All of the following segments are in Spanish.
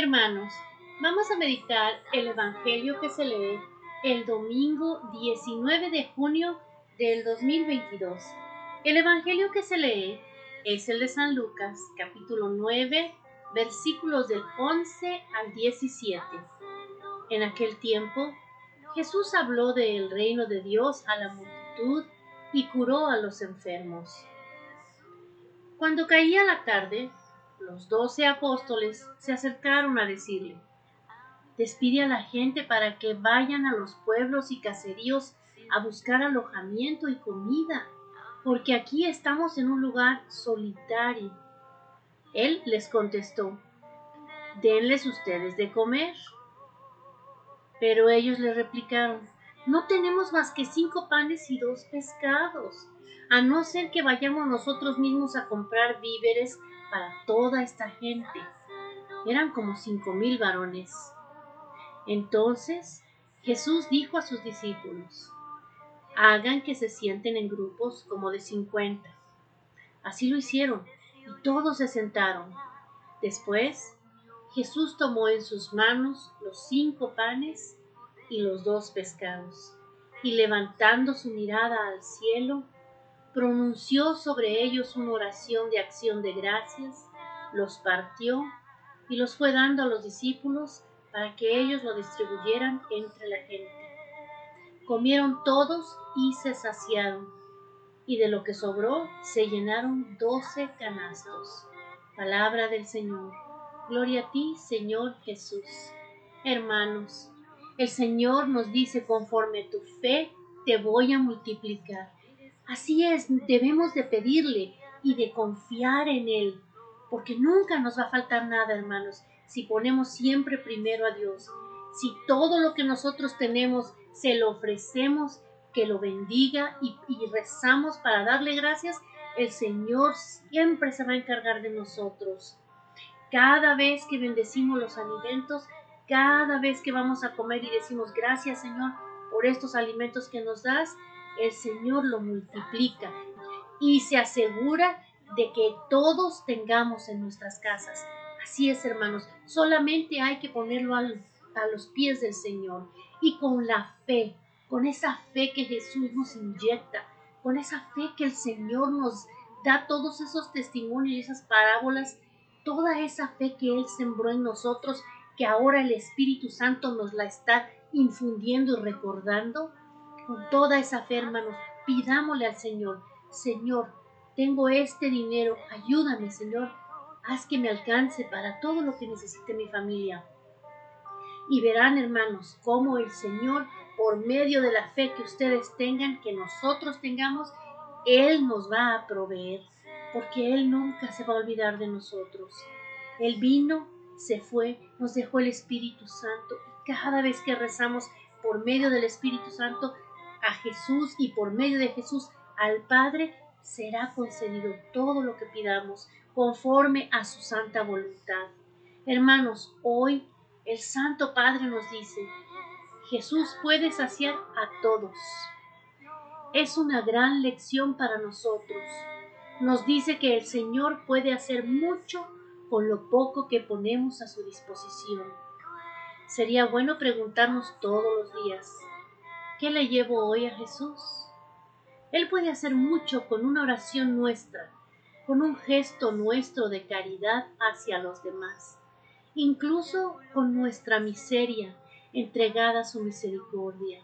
Hermanos, vamos a meditar el Evangelio que se lee el domingo 19 de junio del 2022. El Evangelio que se lee es el de San Lucas, capítulo 9, versículos del 11 al 17. En aquel tiempo, Jesús habló del reino de Dios a la multitud y curó a los enfermos. Cuando caía la tarde, los doce apóstoles se acercaron a decirle, despide a la gente para que vayan a los pueblos y caseríos a buscar alojamiento y comida, porque aquí estamos en un lugar solitario. Él les contestó, denles ustedes de comer. Pero ellos le replicaron, no tenemos más que cinco panes y dos pescados, a no ser que vayamos nosotros mismos a comprar víveres para toda esta gente. Eran como cinco mil varones. Entonces Jesús dijo a sus discípulos, hagan que se sienten en grupos como de cincuenta. Así lo hicieron y todos se sentaron. Después Jesús tomó en sus manos los cinco panes y los dos pescados, y levantando su mirada al cielo, pronunció sobre ellos una oración de acción de gracias, los partió y los fue dando a los discípulos para que ellos lo distribuyeran entre la gente. Comieron todos y se saciaron, y de lo que sobró se llenaron doce canastos. Palabra del Señor. Gloria a ti, Señor Jesús. Hermanos, el Señor nos dice, conforme tu fe, te voy a multiplicar. Así es, debemos de pedirle y de confiar en Él, porque nunca nos va a faltar nada, hermanos, si ponemos siempre primero a Dios. Si todo lo que nosotros tenemos se lo ofrecemos, que lo bendiga y, y rezamos para darle gracias, el Señor siempre se va a encargar de nosotros. Cada vez que bendecimos los alimentos, cada vez que vamos a comer y decimos gracias Señor por estos alimentos que nos das, el Señor lo multiplica y se asegura de que todos tengamos en nuestras casas. Así es, hermanos, solamente hay que ponerlo a los pies del Señor y con la fe, con esa fe que Jesús nos inyecta, con esa fe que el Señor nos da todos esos testimonios y esas parábolas, toda esa fe que Él sembró en nosotros que ahora el Espíritu Santo nos la está infundiendo y recordando, con toda esa fe, hermanos, pidámosle al Señor, Señor, tengo este dinero, ayúdame, Señor, haz que me alcance para todo lo que necesite mi familia. Y verán, hermanos, cómo el Señor, por medio de la fe que ustedes tengan, que nosotros tengamos, Él nos va a proveer, porque Él nunca se va a olvidar de nosotros. Él vino se fue, nos dejó el Espíritu Santo. Y cada vez que rezamos por medio del Espíritu Santo a Jesús y por medio de Jesús al Padre, será concedido todo lo que pidamos conforme a su santa voluntad. Hermanos, hoy el Santo Padre nos dice, Jesús puede saciar a todos. Es una gran lección para nosotros. Nos dice que el Señor puede hacer mucho con lo poco que ponemos a su disposición. Sería bueno preguntarnos todos los días, ¿qué le llevo hoy a Jesús? Él puede hacer mucho con una oración nuestra, con un gesto nuestro de caridad hacia los demás, incluso con nuestra miseria entregada a su misericordia.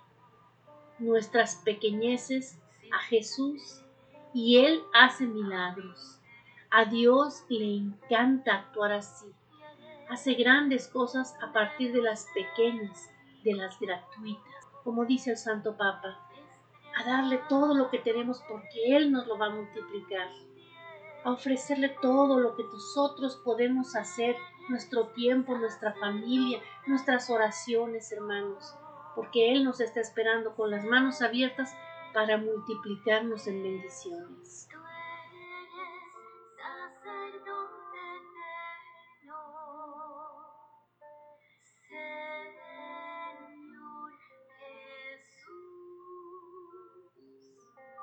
Nuestras pequeñeces a Jesús y Él hace milagros. A Dios le encanta actuar así. Hace grandes cosas a partir de las pequeñas, de las gratuitas, como dice el Santo Papa, a darle todo lo que tenemos porque Él nos lo va a multiplicar, a ofrecerle todo lo que nosotros podemos hacer, nuestro tiempo, nuestra familia, nuestras oraciones, hermanos, porque Él nos está esperando con las manos abiertas para multiplicarnos en bendiciones.